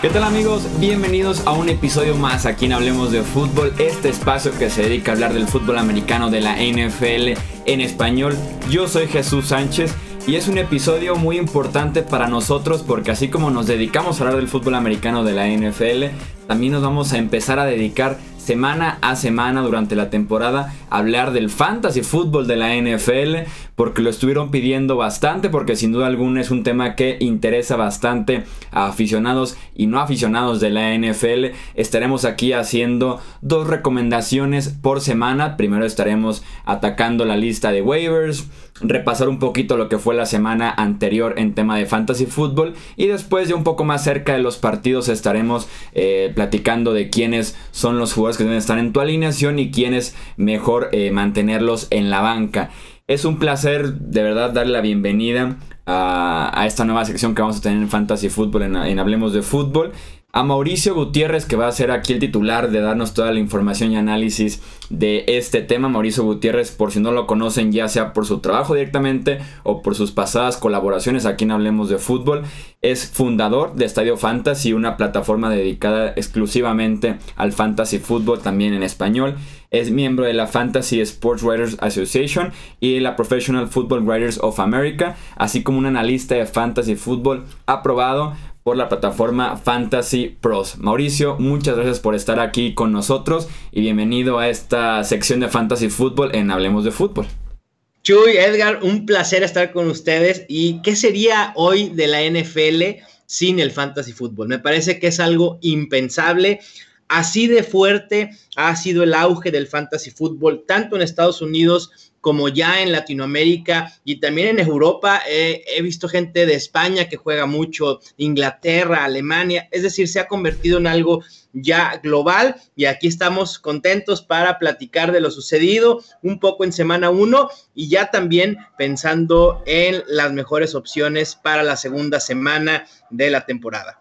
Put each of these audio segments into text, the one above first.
¿Qué tal amigos? Bienvenidos a un episodio más aquí en Hablemos de Fútbol, este espacio que se dedica a hablar del fútbol americano de la NFL en español. Yo soy Jesús Sánchez y es un episodio muy importante para nosotros porque así como nos dedicamos a hablar del fútbol americano de la NFL, también nos vamos a empezar a dedicar semana a semana durante la temporada hablar del fantasy fútbol de la NFL porque lo estuvieron pidiendo bastante porque sin duda alguna es un tema que interesa bastante a aficionados y no aficionados de la NFL. Estaremos aquí haciendo dos recomendaciones por semana. Primero estaremos atacando la lista de waivers, repasar un poquito lo que fue la semana anterior en tema de fantasy fútbol y después de un poco más cerca de los partidos estaremos eh, platicando de quiénes son los jugadores que deben estar en tu alineación y quiénes mejor eh, mantenerlos en la banca. Es un placer de verdad darle la bienvenida a, esta nueva sección que vamos a tener en Fantasy Football, en Hablemos de Fútbol a Mauricio Gutiérrez, que va a ser aquí el titular de darnos toda la información y análisis de este tema. Mauricio Gutiérrez, por si no lo conocen, ya sea por su trabajo directamente o por sus pasadas colaboraciones aquí en Hablemos de Fútbol, es fundador de Estadio Fantasy, una plataforma dedicada exclusivamente al fantasy fútbol también en español. Es miembro de la Fantasy Sports Writers Association y la Professional Football Writers of America, así como un analista de fantasy fútbol aprobado por la plataforma Fantasy Pros. Mauricio, muchas gracias por estar aquí con nosotros y bienvenido a esta sección de Fantasy Fútbol en Hablemos de Fútbol. Chuy, Edgar, un placer estar con ustedes. ¿Y qué sería hoy de la NFL sin el Fantasy Fútbol? Me parece que es algo impensable. Así de fuerte ha sido el auge del Fantasy Fútbol, tanto en Estados Unidos como ya en Latinoamérica y también en Europa. he visto gente de España que juega mucho, Inglaterra, Alemania, es decir, se ha convertido en algo ya global y aquí estamos contentos para platicar de lo sucedido un poco en semana 1 y ya también pensando en las mejores opciones para la segunda semana de la temporada.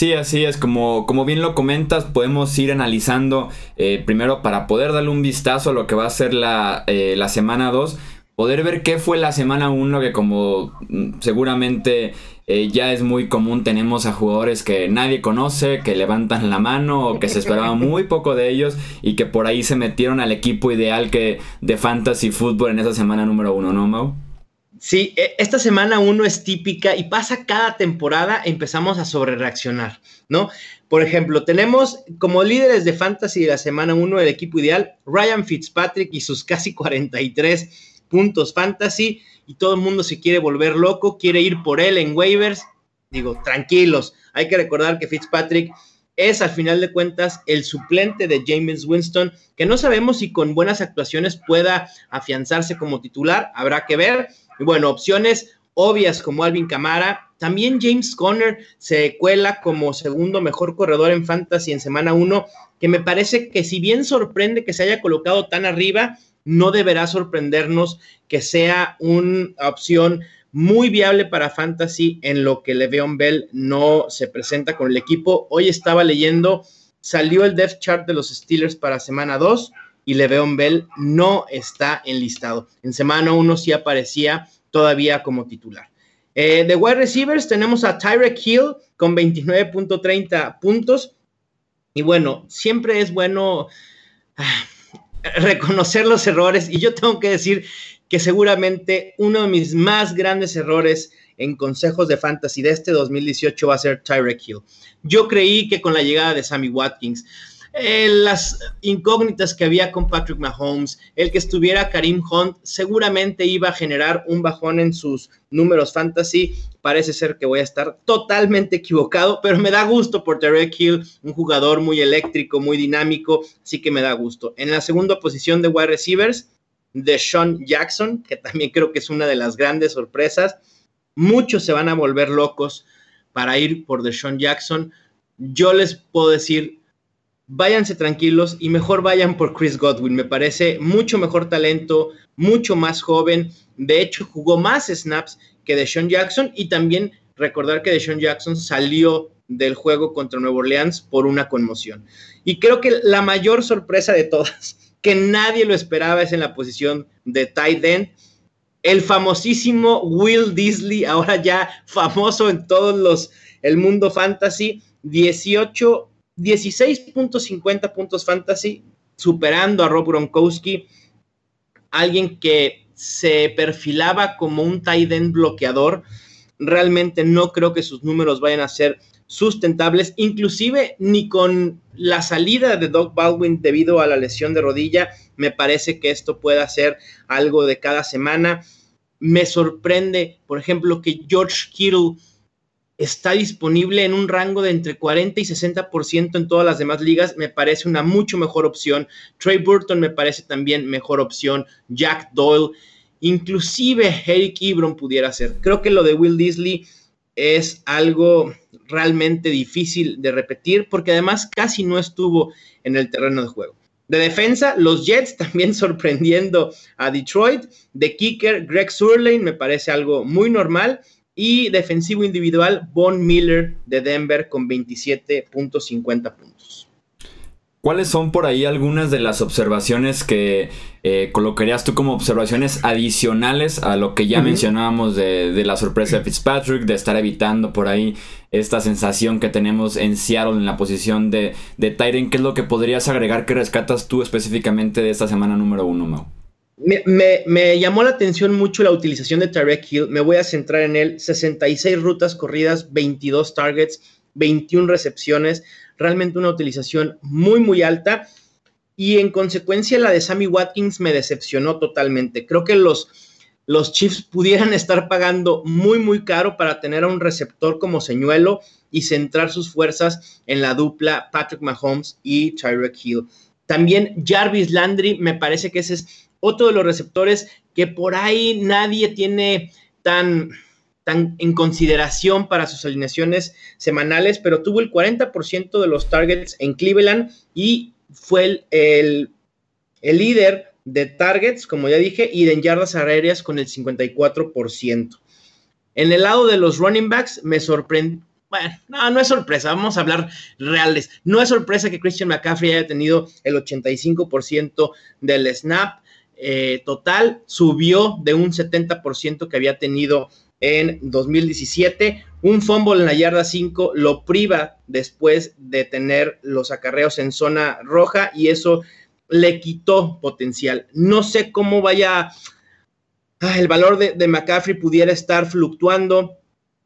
Sí, así es, como, como bien lo comentas, podemos ir analizando eh, primero para poder darle un vistazo a lo que va a ser la, eh, la semana 2, poder ver qué fue la semana 1, que como mm, seguramente eh, ya es muy común, tenemos a jugadores que nadie conoce, que levantan la mano o que se esperaba muy poco de ellos y que por ahí se metieron al equipo ideal que de fantasy fútbol en esa semana número 1, ¿no, Mau? Sí, e, esta semana uno es típica y pasa cada temporada, empezamos a sobrereaccionar, ¿no? Por ejemplo, tenemos como líderes de fantasy de la semana uno el equipo ideal, Ryan Fitzpatrick y sus casi 43 puntos fantasy, y todo el mundo se quiere volver loco, quiere ir por él en waivers. Digo, tranquilos, hay que recordar que Fitzpatrick es al final de cuentas el suplente de James Winston, que no sabemos si con buenas actuaciones pueda afianzarse como titular, habrá que ver, y bueno, opciones obvias como Alvin Camara. También James Conner se cuela como segundo mejor corredor en fantasy en semana 1, que me parece que si bien sorprende que se haya colocado tan arriba, no deberá sorprendernos que sea una opción muy viable para fantasy en lo que Le'Veon Bell no se presenta con el equipo. Hoy estaba leyendo, salió el depth chart de los Steelers para semana 2 y Le'Veon Bell no está enlistado. En semana 1 sí aparecía todavía como titular. Eh, de wide receivers tenemos a Tyrek Hill con 29.30 puntos. Y bueno, siempre es bueno ah, reconocer los errores. Y yo tengo que decir que seguramente uno de mis más grandes errores en consejos de fantasy de este 2018 va a ser Tyrek Hill. Yo creí que con la llegada de Sammy Watkins, eh, las incógnitas que había con Patrick Mahomes, el que estuviera Karim Hunt, seguramente iba a generar un bajón en sus números fantasy. Parece ser que voy a estar totalmente equivocado, pero me da gusto por Tarek Hill, un jugador muy eléctrico, muy dinámico, así que me da gusto. En la segunda posición de wide receivers, de Sean Jackson, que también creo que es una de las grandes sorpresas. Muchos se van a volver locos para ir por Deshaun Jackson. Yo les puedo decir, váyanse tranquilos y mejor vayan por Chris Godwin. Me parece mucho mejor talento, mucho más joven. De hecho, jugó más snaps que Deshaun Jackson y también recordar que Deshaun Jackson salió del juego contra Nueva Orleans por una conmoción. Y creo que la mayor sorpresa de todas, que nadie lo esperaba, es en la posición de tight end. el famosísimo Will Disley, ahora ya famoso en todos los, el mundo fantasy, 18, 16.50 puntos fantasy, superando a Rob Gronkowski, alguien que se perfilaba como un tight end bloqueador. Realmente no creo que sus números vayan a ser sustentables, inclusive ni con la salida de Doug Baldwin debido a la lesión de rodilla, me parece que esto pueda ser algo de cada semana. Me sorprende, por ejemplo, que George Kittle está disponible en un rango de entre 40 y 60% en todas las demás ligas, me parece una mucho mejor opción. Trey Burton me parece también mejor opción. Jack Doyle, inclusive Eric Ebron pudiera ser. Creo que lo de Will Disley es algo realmente difícil de repetir porque además casi no estuvo en el terreno de juego. De defensa, los Jets también sorprendiendo a Detroit. De kicker, Greg Surlane me parece algo muy normal. Y defensivo individual, Von Miller de Denver con 27.50 puntos. ¿Cuáles son por ahí algunas de las observaciones que eh, colocarías tú como observaciones adicionales a lo que ya mencionábamos de, la sorpresa de Fitzpatrick, de estar evitando por ahí esta sensación que tenemos en Seattle en la posición de, de Tyren? ¿Qué es lo que podrías agregar que rescatas tú específicamente de esta semana número uno, Mau? Me, llamó la atención mucho la utilización de Tarek Hill. Me voy a centrar en él. 66 rutas corridas, 22 targets, 21 recepciones realmente una utilización muy, muy alta. Y en consecuencia la de Sammy Watkins me decepcionó totalmente. Creo que los, los Chiefs pudieran estar pagando muy, muy caro para tener a un receptor como señuelo y centrar sus fuerzas en la dupla Patrick Mahomes y Tyreek Hill. También Jarvis Landry, me parece que ese es otro de los receptores que por ahí nadie tiene tan, en consideración para sus alineaciones semanales, pero tuvo el 40% de los targets en Cleveland y fue el, el, líder de targets, como ya dije, y de yardas aéreas con el 54%. En el lado de los running backs, me sorprende. Bueno, no, no es sorpresa, vamos a hablar reales. No es sorpresa que Christian McCaffrey haya tenido el 85% del snap eh, total, subió de un 70% que había tenido en 2017. Un fumble en la yarda 5 lo priva después de tener los acarreos en zona roja y eso le quitó potencial. No sé cómo vaya ah, el valor de, McCaffrey pudiera estar fluctuando.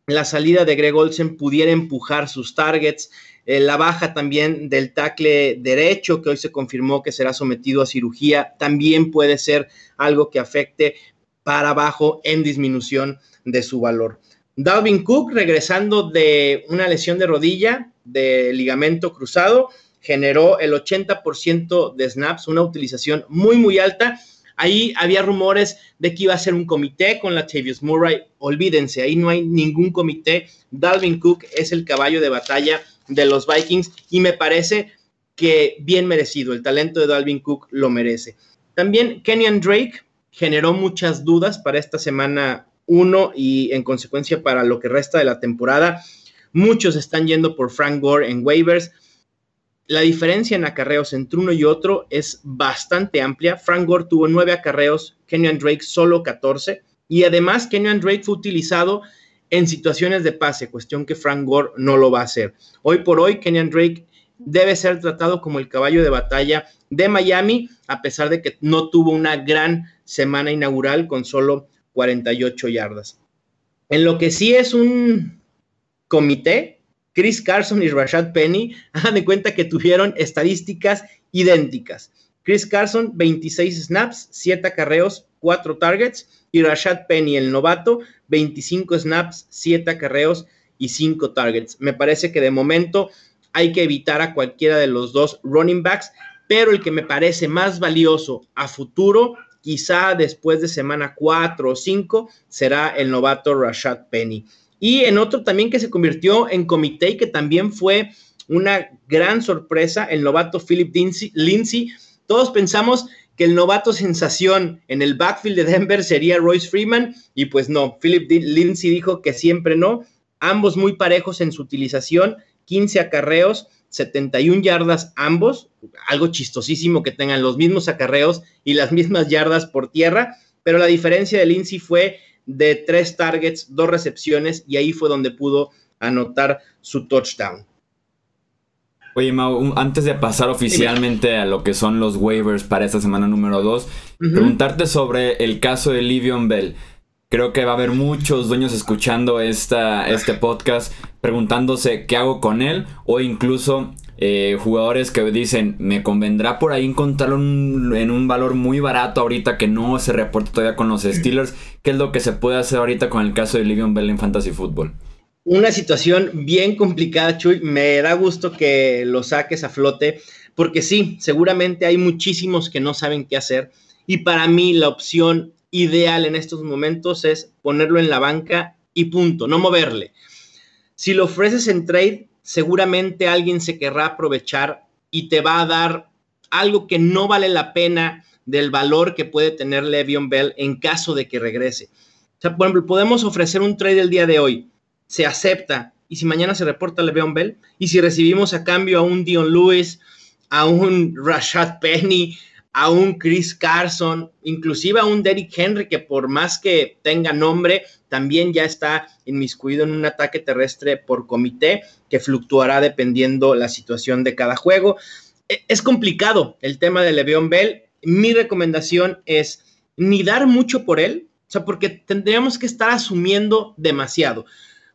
La salida de Greg Olsen pudiera empujar sus targets. Eh, la baja también del tackle derecho, que hoy se confirmó que será sometido a cirugía, también puede ser algo que afecte para abajo en disminución de su valor. Dalvin Cook, regresando de una lesión de rodilla, de ligamento cruzado, generó el 80% de snaps, una utilización muy, muy alta. Ahí había rumores de que iba a ser un comité con la Tavius Murray. Olvídense, ahí no hay ningún comité. Dalvin Cook es el caballo de batalla de los Vikings y me parece que bien merecido. El talento de Dalvin Cook lo merece. También Kenyan Drake generó muchas dudas para esta semana 1 y en consecuencia para lo que resta de la temporada. Muchos están yendo por Frank Gore en waivers. La diferencia en acarreos entre uno y otro es bastante amplia. Frank Gore tuvo nueve acarreos, Kenyan Drake solo 14. Y además, Kenyan Drake fue utilizado en situaciones de pase, cuestión que Frank Gore no lo va a hacer. Hoy por hoy, Kenyan Drake debe ser tratado como el caballo de batalla de Miami, a pesar de que no tuvo una gran semana inaugural con solo 48 yardas. En lo que sí es un comité, Chris Carson y Rashad Penny, hagan de cuenta que tuvieron estadísticas idénticas. Chris Carson, 26 snaps, 7 acarreos, 4 targets. Y Rashad Penny, el novato, 25 snaps, 7 acarreos y 5 targets. Me parece que de momento hay que evitar a cualquiera de los dos running backs, pero el que me parece más valioso a futuro, quizá después de semana 4 o 5, será el novato Rashad Penny. Y en otro también que se convirtió en comité y que también fue una gran sorpresa, el novato Philip Lindsay. Todos pensamos que el novato sensación en el backfield de Denver sería Royce Freeman y pues no, Philip Lindsay dijo que siempre no, ambos muy parejos en su utilización 15 acarreos, 71 yardas ambos, algo chistosísimo que tengan los mismos acarreos y las mismas yardas por tierra, pero la diferencia de Lindsay fue de tres targets, dos recepciones, y ahí fue donde pudo anotar su touchdown. Oye, Mau, antes de pasar oficialmente a lo que son los waivers para esta semana número 2, preguntarte sobre el caso de Livion Bell. Creo que va a haber muchos dueños escuchando esta, este podcast preguntándose qué hago con él o incluso eh, jugadores que dicen me convendrá por ahí encontrarlo en un valor muy barato ahorita que no se reporta todavía con los Steelers. ¿Qué es lo que se puede hacer ahorita con el caso de Livion Bell en Fantasy Football? una situación bien complicada, Chuy. Me da gusto que lo saques a flote, porque sí, seguramente hay muchísimos que no saben qué hacer. Y para mí la opción ideal en estos momentos es ponerlo en la banca y punto, no moverle. Si lo ofreces en trade, seguramente alguien se querrá aprovechar y te va a dar algo que no vale la pena del valor que puede tener Le'Veon Bell en caso de que regrese. O sea, por ejemplo, podemos ofrecer un trade el día de hoy se acepta. Y si mañana se reporta Le'Veon Bell, y si recibimos a cambio a un Dion Lewis, a un Rashad Penny, a un Chris Carson, inclusive a un Derrick Henry, que por más que tenga nombre, también ya está inmiscuido en un ataque terrestre por comité que fluctuará dependiendo la situación de cada juego. E, es complicado el tema de Le'Veon Bell. Mi recomendación es ni dar mucho por él, o sea, porque tendríamos que estar asumiendo demasiado.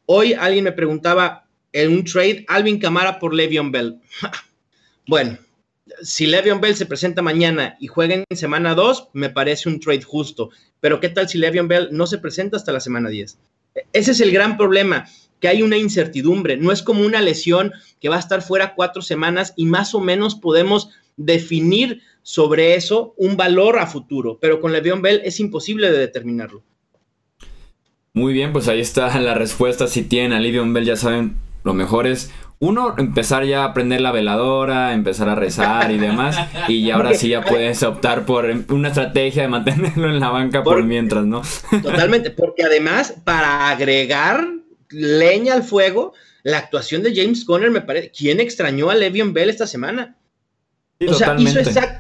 Hoy alguien me preguntaba en un trade, Alvin Camara por Le'Veon Bell. bueno, si Le'Veon Bell se presenta mañana y juega en semana 2, me parece un trade justo. Pero ¿qué tal si Le'Veon Bell no se presenta hasta la semana 10? Ese es el gran problema, que hay una incertidumbre. No es como una lesión que va a estar fuera cuatro semanas y más o menos podemos definir sobre eso un valor a futuro. Pero con Le'Veon Bell es imposible de determinarlo. Muy bien, pues ahí está la respuesta. Si tienen a Livion Bell, ya saben, lo mejor es uno, empezar ya a aprender la veladora, empezar a rezar y demás. Y ahora sí ya puedes optar por una estrategia de mantenerlo en la banca por, mientras, ¿no? Totalmente, porque además, para agregar leña al fuego, la actuación de James Conner me parece. ¿Quién extrañó a Levion Bell esta semana? o sea, hizo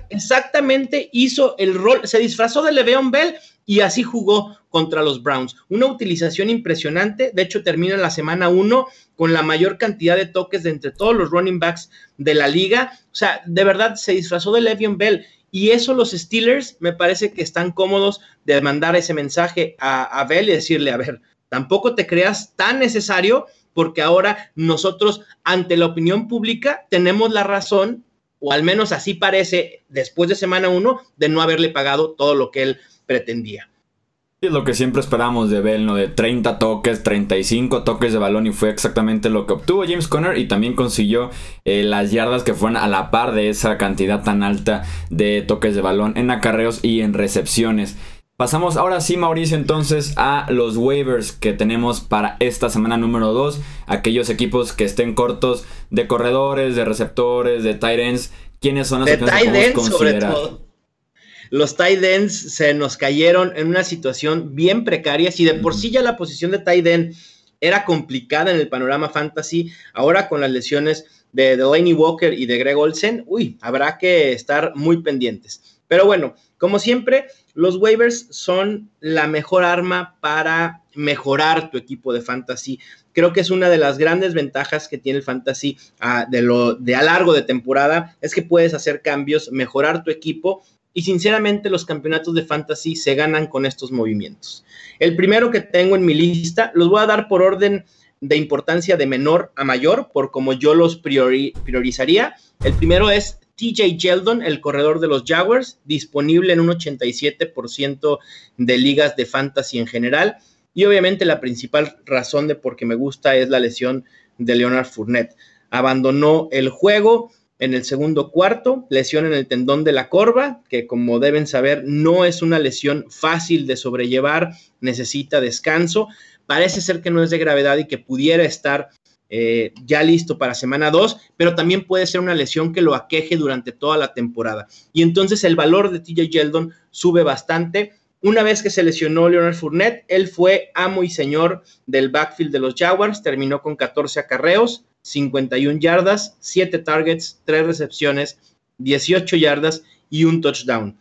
exactamente, hizo el rol, se disfrazó de Le'Veon Bell y así jugó contra los Browns. Una utilización impresionante, de hecho termina la semana 1 con la mayor cantidad de toques de entre todos los running backs de la liga. O sea, de verdad se disfrazó de Le'Veon Bell y eso los Steelers me parece que están cómodos de mandar ese mensaje a, a Bell y decirle, a ver, tampoco te creas tan necesario porque ahora nosotros ante la opinión pública tenemos la razón o al menos así parece después de semana uno, de no haberle pagado todo lo que él pretendía. Es lo que siempre esperamos de Bell, ¿no? De 30 toques, 35 toques de balón y fue exactamente lo que obtuvo James Conner y también consiguió eh, las yardas que fueron a la par de esa cantidad tan alta de toques de balón en acarreos y en recepciones. Pasamos ahora sí, Mauricio, entonces a los waivers que tenemos para esta semana número 2. Aquellos equipos que estén cortos de corredores, de receptores, de tight ends. ¿Quiénes son las de tight ends, sobre todo. Los tight ends se nos cayeron en una situación bien precaria. Si de por sí ya la posición de tight end era complicada en el panorama fantasy, ahora con las lesiones de Delaney Walker y de Greg Olsen, uy, habrá que estar muy pendientes. Pero bueno, como siempre, los waivers son la mejor arma para mejorar tu equipo de fantasy. Creo que es una de las grandes ventajas que tiene el fantasy ah, de, lo, de a largo de temporada, es que puedes hacer cambios, mejorar tu equipo y sinceramente los campeonatos de fantasy se ganan con estos movimientos. El primero que tengo en mi lista, los voy a dar por orden de importancia de menor a mayor, por como yo los priorizaría. El primero es TJ Yeldon, el corredor de los Jaguars, disponible en un 87% de ligas de fantasy en general. Y obviamente la principal razón de por qué me gusta es la lesión de Leonard Fournette. Abandonó el juego en el segundo cuarto, lesión en el tendón de la corva, que como deben saber no es una lesión fácil de sobrellevar, necesita descanso. Parece ser que no es de gravedad y que pudiera estar eh, ya listo para semana 2, pero también puede ser una lesión que lo aqueje durante toda la temporada. Y entonces el valor de TJ Yeldon sube bastante. Una vez que se lesionó Leonard Fournette, él fue amo y señor del backfield de los Jaguars, terminó con 14 acarreos, 51 yardas, 7 targets, 3 recepciones, 18 yardas y un touchdown.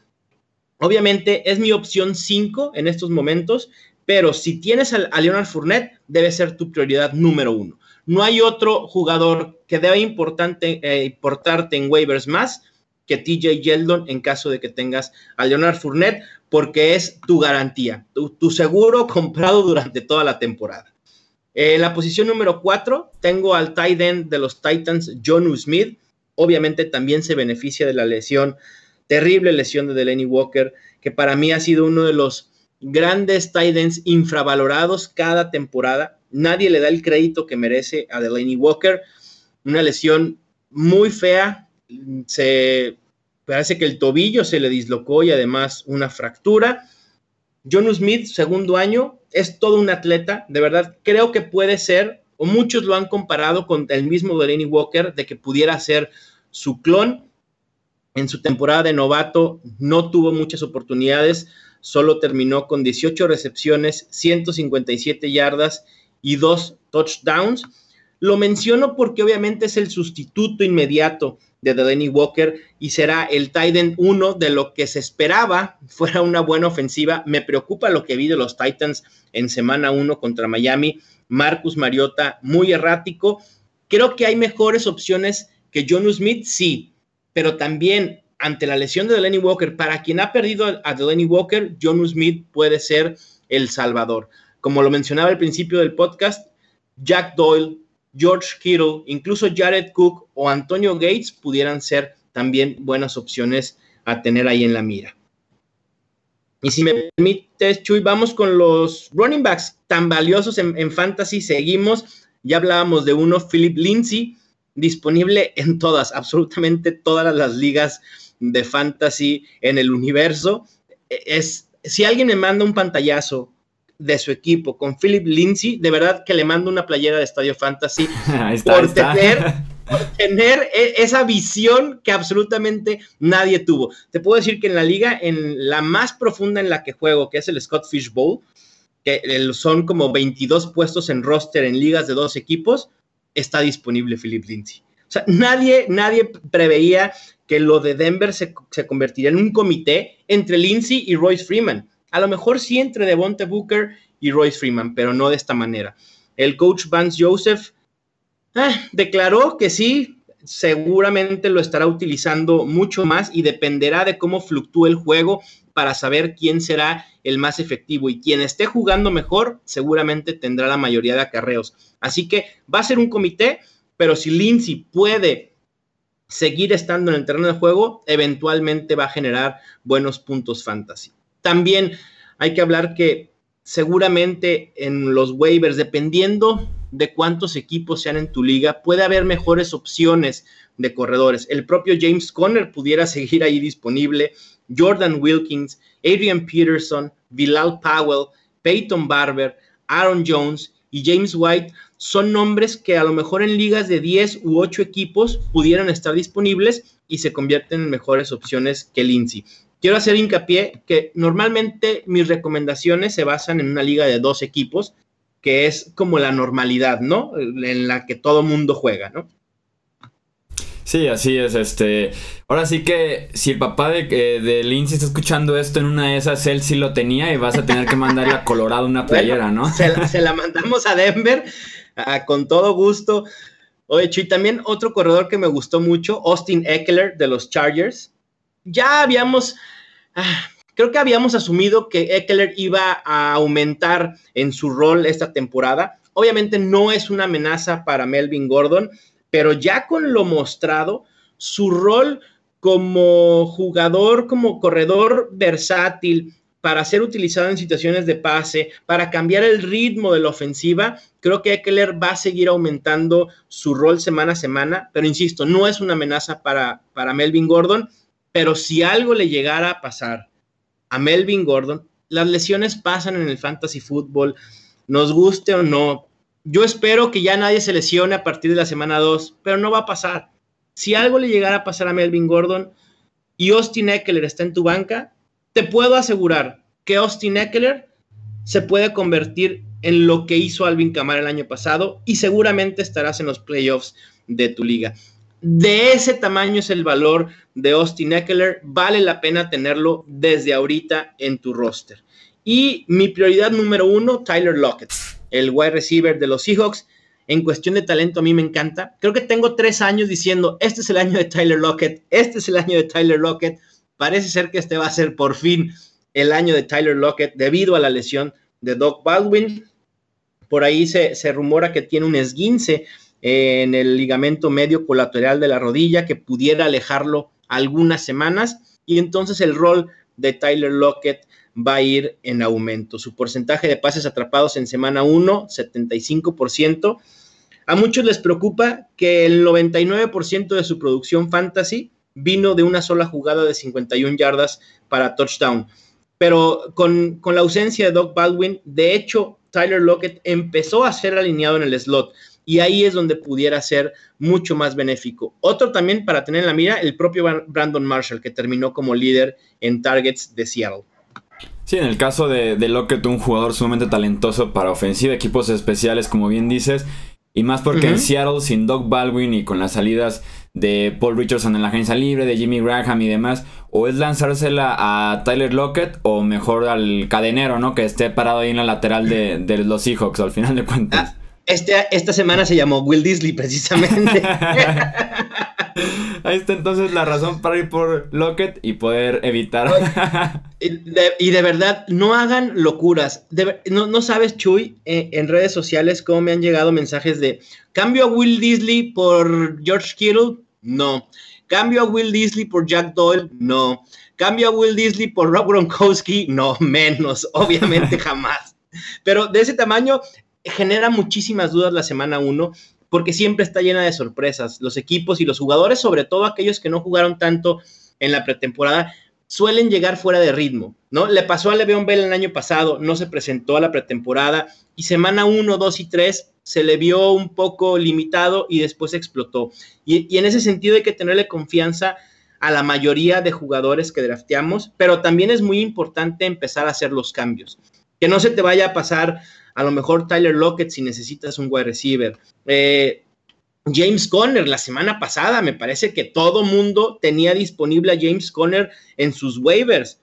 Obviamente es mi opción 5 en estos momentos, pero si tienes a, Leonard Fournette, debe ser tu prioridad número uno. No hay otro jugador que deba importante, eh, importarte en waivers más que TJ Yeldon en caso de que tengas a Leonard Fournette, porque es tu garantía, tu, seguro comprado durante toda la temporada. En la posición número 4 tengo al tight end de los Titans, John Smith. Obviamente también se beneficia de la lesión, terrible lesión de Delaney Walker, que para mí ha sido uno de los grandes tight ends infravalorados cada temporada. Nadie le da el crédito que merece a Delaney Walker. Una lesión muy fea, se parece que el tobillo se le dislocó y además una fractura. John Smith, segundo año, es todo un atleta, de verdad, creo que puede ser, o muchos lo han comparado con el mismo Delaney Walker, de que pudiera ser su clon. En su temporada de novato no tuvo muchas oportunidades, solo terminó con 18 recepciones, 157 yardas y dos touchdowns. Lo menciono porque obviamente es el sustituto inmediato de Delaney Walker y será el Titan 1 de lo que se esperaba fuera una buena ofensiva. Me preocupa lo que vi de los Titans en semana 1 contra Miami. Marcus Mariota muy errático. Creo que hay mejores opciones que John Smith, sí, pero también ante la lesión de Delaney Walker, para quien ha perdido a Delaney Walker, John Smith puede ser el salvador. Como lo mencionaba al principio del podcast, Jack Doyle, George Kittle, incluso Jared Cook o Antonio Gates pudieran ser también buenas opciones a tener ahí en la mira. Y si me permites, Chuy, vamos con los running backs tan valiosos en, fantasy. Seguimos. Ya hablábamos de uno, Philip Lindsay, disponible en todas, absolutamente todas las ligas de fantasy en el universo. Es, si alguien me manda un pantallazo de su equipo con Philip Lindsay, de verdad que le mando una playera de Estadio Fantasy por, Tener, e, esa visión que absolutamente nadie tuvo. Te puedo decir que en la liga, en la más profunda en la que juego, que es el Scott Fish Bowl, que son como 22 puestos en roster en ligas de dos equipos, está disponible Philip Lindsay. O sea, nadie, nadie preveía que lo de Denver se, se convertiría en un comité entre Lindsay y Royce Freeman a lo mejor sí entre Devonte Booker y Royce Freeman, pero no de esta manera. El coach Vance Joseph ah, declaró que sí, seguramente lo estará utilizando mucho más y dependerá de cómo fluctúe el juego para saber quién será el más efectivo y quien esté jugando mejor seguramente tendrá la mayoría de acarreos. Así que va a ser un comité, pero si Lindsay puede seguir estando en el terreno de juego, eventualmente va a generar buenos puntos fantasy. También hay que hablar que seguramente en los waivers, dependiendo de cuántos equipos sean en tu liga, puede haber mejores opciones de corredores. El propio James Conner pudiera seguir ahí disponible, Jordan Wilkins, Adrian Peterson, Bilal Powell, Peyton Barber, Aaron Jones y James White son nombres que a lo mejor en ligas de 10 u 8 equipos pudieran estar disponibles y se convierten en mejores opciones que Lindsay quiero hacer hincapié que normalmente mis recomendaciones se basan en una liga de dos equipos, que es como la normalidad, ¿no? En la que todo mundo juega, ¿no? Sí, así es. Este, ahora sí que si el papá de, eh, de Lindsay está escuchando esto en una de esas, él sí lo tenía y vas a tener que mandarle a Colorado una playera, ¿no? Se la, mandamos a Denver con todo gusto. Oye, y también otro corredor que me gustó mucho, Austin Eckler de los Chargers ya habíamos, ah, creo que habíamos asumido que Eckler iba a aumentar en su rol esta temporada. Obviamente no es una amenaza para Melvin Gordon, pero ya con lo mostrado, su rol como jugador, como corredor versátil, para ser utilizado en situaciones de pase, para cambiar el ritmo de la ofensiva, creo que Eckler va a seguir aumentando su rol semana a semana, pero insisto, no es una amenaza para, para Melvin Gordon pero si algo le llegara a pasar a Melvin Gordon, las lesiones pasan en el fantasy fútbol, nos guste o no. Yo espero que ya nadie se lesione a partir de la semana 2, pero no va a pasar. Si algo le llegara a pasar a Melvin Gordon y Austin Eckler está en tu banca, te puedo asegurar que Austin Eckler se puede convertir en lo que hizo Alvin Kamara el año pasado y seguramente estarás en los playoffs de tu liga. De ese tamaño es el valor de Austin Eckler. Vale la pena tenerlo desde ahorita en tu roster. Y mi prioridad número uno, Tyler Lockett, el wide receiver de los Seahawks. En cuestión de talento, a mí me encanta. Creo que tengo tres años diciendo, este es el año de Tyler Lockett, este es el año de Tyler Lockett. Parece ser que este va a ser por fin el año de Tyler Lockett debido a la lesión de Doc Baldwin. Por ahí se, se rumora que tiene un esguince en el ligamento medio colateral de la rodilla que pudiera alejarlo algunas semanas y entonces el rol de Tyler Lockett va a ir en aumento. Su porcentaje de pases atrapados en semana 1, 75%. A muchos les preocupa que el 99% de su producción fantasy vino de una sola jugada de 51 yardas para touchdown. Pero con, con la ausencia de Doc Baldwin, de hecho, Tyler Lockett empezó a ser alineado en el slot y ahí es donde pudiera ser mucho más benéfico. Otro también para tener en la mira, el propio Brandon Marshall, que terminó como líder en targets de Seattle. Sí, en el caso de, de Lockett, un jugador sumamente talentoso para ofensiva, equipos especiales, como bien dices, y más porque en Seattle, sin Doug Baldwin y con las salidas de Paul Richardson en la agencia libre, de Jimmy Graham y demás, o es lanzársela a Tyler Lockett o mejor al cadenero, ¿no? Que esté parado ahí en la lateral de, de los Seahawks, al final de cuentas. Ah, este, esta semana se llamó Will Disley, precisamente. Ahí está entonces la razón para ir por Lockett y poder evitar. y, de, verdad, no hagan locuras. no, sabes, Chuy, eh, en redes sociales cómo me han llegado mensajes de cambio a Will Disley por George Kittle. No. Cambio a Will Disley por Jack Doyle. No. Cambio a Will Disley por Rob Gronkowski. No, menos. Obviamente jamás. Pero de ese tamaño, genera muchísimas dudas la semana 1 porque siempre está llena de sorpresas. Los equipos y los jugadores, sobre todo aquellos que no jugaron tanto en la pretemporada, suelen llegar fuera de ritmo, ¿no? Le pasó a Le'Veon Bell el año pasado, no se presentó a la pretemporada y semana 1, 2 y 3 se le vio un poco limitado y después explotó. Y, y en ese sentido hay que tenerle confianza a la mayoría de jugadores que drafteamos, pero también es muy importante empezar a hacer los cambios. Que no se te vaya a pasar a lo mejor Tyler Lockett si necesitas un wide receiver. Eh, James Conner, la semana pasada, me parece que todo mundo tenía disponible a James Conner en sus waivers.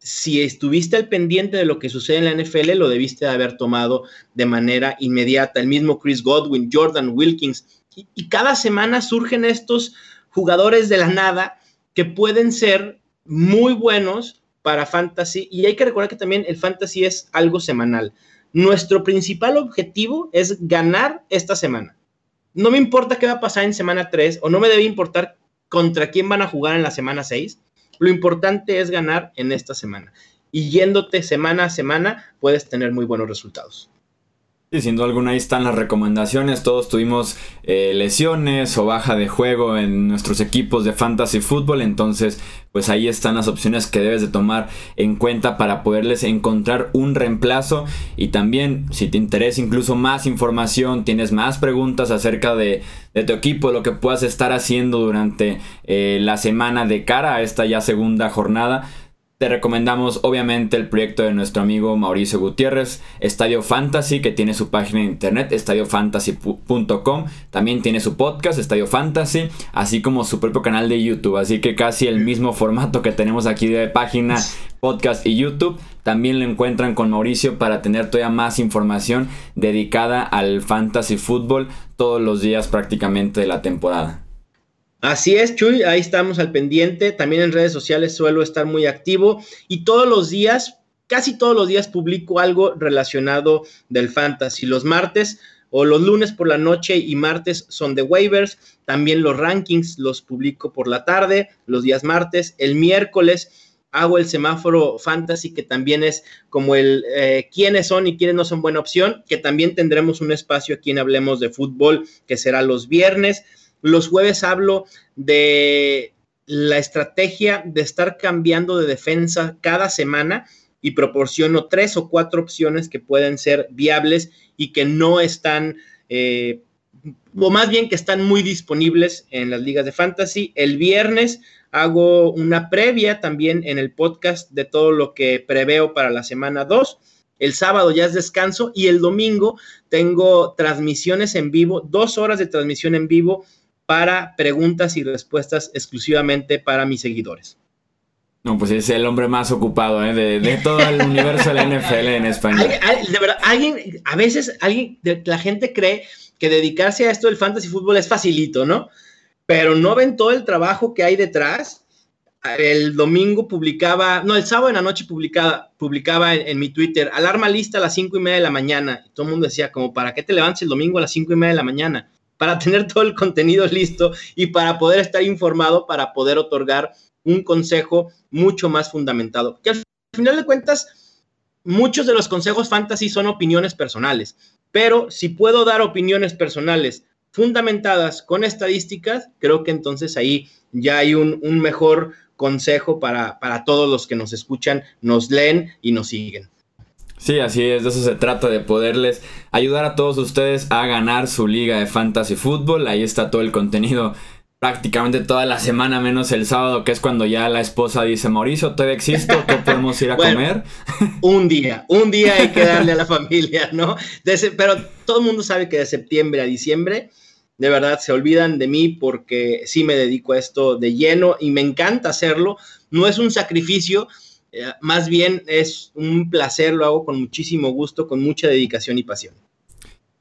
Si estuviste al pendiente de lo que sucede en la NFL, lo debiste haber tomado de manera inmediata. El mismo Chris Godwin, Jordan Wilkins. y cada semana surgen estos jugadores de la nada que pueden ser muy buenos para fantasy. Y hay que recordar que también el fantasy es algo semanal. Nuestro principal objetivo es ganar esta semana. No me importa qué va a pasar en semana 3 o no me debe importar contra quién van a jugar en la semana 6. Lo importante es ganar en esta semana. Y yéndote semana a semana, puedes tener muy buenos resultados. Y sin duda alguna ahí están las recomendaciones. Todos tuvimos eh, lesiones o baja de juego en nuestros equipos de fantasy fútbol. Entonces, pues ahí están las opciones que debes de tomar en cuenta para poderles encontrar un reemplazo. Y también, si te interesa incluso más información, tienes más preguntas acerca de, tu equipo, lo que puedas estar haciendo durante eh, la semana de cara a esta ya segunda jornada te recomendamos obviamente el proyecto de nuestro amigo Mauricio Gutiérrez, Estadio Fantasy, que tiene su página de internet, estadiofantasy.com. También tiene su podcast, Estadio Fantasy, así como su propio canal de YouTube. Así que casi el mismo formato que tenemos aquí de página, podcast y YouTube. También lo encuentran con Mauricio para tener todavía más información dedicada al fantasy fútbol todos los días prácticamente de la temporada. Así es, Chuy, ahí estamos al pendiente. También en redes sociales suelo estar muy activo y todos los días, casi todos los días publico algo relacionado del fantasy. Los martes o los lunes por la noche y martes son de waivers. También los rankings los publico por la tarde, los días martes. El miércoles hago el semáforo fantasy, que también es como el eh, quiénes son y quiénes no son buena opción, que también tendremos un espacio aquí en Hablemos de Fútbol, que será los viernes. Los jueves hablo de la estrategia de estar cambiando de defensa cada semana y proporciono tres o cuatro opciones que pueden ser viables y que no están, eh, o más bien que están muy disponibles en las ligas de fantasy. El viernes hago una previa también en el podcast de todo lo que preveo para la semana 2. El sábado ya es descanso y el domingo tengo transmisiones en vivo, dos horas de transmisión en vivo para preguntas y respuestas exclusivamente para mis seguidores. No, pues es el hombre más ocupado ¿eh? de, todo el universo de la NFL en español. De verdad, alguien, a veces alguien, la gente cree que dedicarse a esto del fantasy fútbol es facilito, ¿no? Pero no ven todo el trabajo que hay detrás. El domingo publicaba, no, el sábado en la noche publicaba, publicaba en, mi Twitter, alarma lista a las cinco y media de la mañana. Y todo el mundo decía, como, ¿para qué te levantes el domingo a las cinco y media de la mañana? Para tener todo el contenido listo y para poder estar informado, para poder otorgar un consejo mucho más fundamentado. Que al final de cuentas, muchos de los consejos fantasy son opiniones personales, pero si puedo dar opiniones personales fundamentadas con estadísticas, creo que entonces ahí ya hay un, mejor consejo para, para todos los que nos escuchan, nos leen y nos siguen. Sí, así es, de eso se trata, de poderles ayudar a todos ustedes a ganar su liga de fantasy fútbol. Ahí está todo el contenido prácticamente toda la semana, menos el sábado, que es cuando ya la esposa dice, Mauricio, ¿todavía existo? ¿Qué podemos ir a comer? un día, un día hay que darle a la familia, ¿no? pero todo el mundo sabe que de septiembre a diciembre, de verdad, se olvidan de mí porque sí me dedico a esto de lleno y me encanta hacerlo. No es un sacrificio, eh, más bien es un placer, lo hago con muchísimo gusto, con mucha dedicación y pasión.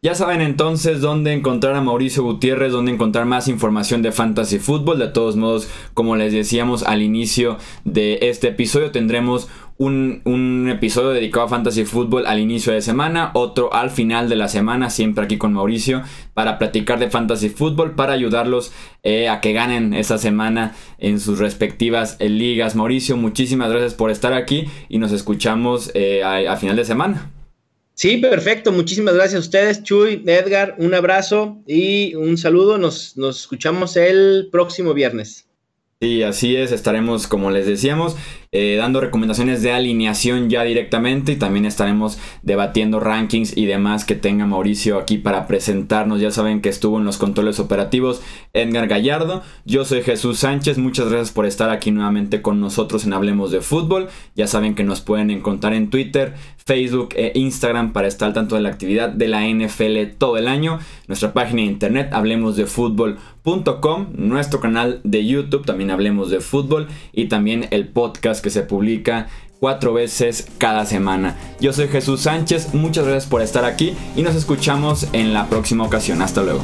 Ya saben entonces dónde encontrar a Mauricio Gutiérrez, dónde encontrar más información de Fantasy Football. De todos modos, como les decíamos al inicio de este episodio, tendremos un, episodio dedicado a Fantasy Football al inicio de semana, otro al final de la semana, siempre aquí con Mauricio, para platicar de Fantasy Football, para ayudarlos eh, a que ganen esa semana en sus respectivas eh, ligas. Mauricio, muchísimas gracias por estar aquí y nos escuchamos eh, a final de semana. Sí, perfecto. Muchísimas gracias a ustedes, Chuy, Edgar. Un abrazo y un saludo. Nos, nos escuchamos el próximo viernes. Sí, así es, estaremos, como les decíamos, eh, dando recomendaciones de alineación ya directamente y también estaremos debatiendo rankings y demás que tenga Mauricio aquí para presentarnos. Ya saben que estuvo en los controles operativos Edgar Gallardo. Yo soy Jesús Sánchez, muchas gracias por estar aquí nuevamente con nosotros en Hablemos de Fútbol. Ya saben que nos pueden encontrar en Twitter, Facebook e Instagram para estar al tanto de la actividad de la NFL todo el año. Nuestra página de internet hablemosdefutbol.com, nuestro canal de YouTube también Hablemos de Fútbol y también el que se publica cuatro veces cada semana. Yo soy Jesús Sánchez, muchas gracias por estar aquí y nos escuchamos en la próxima ocasión. Hasta luego.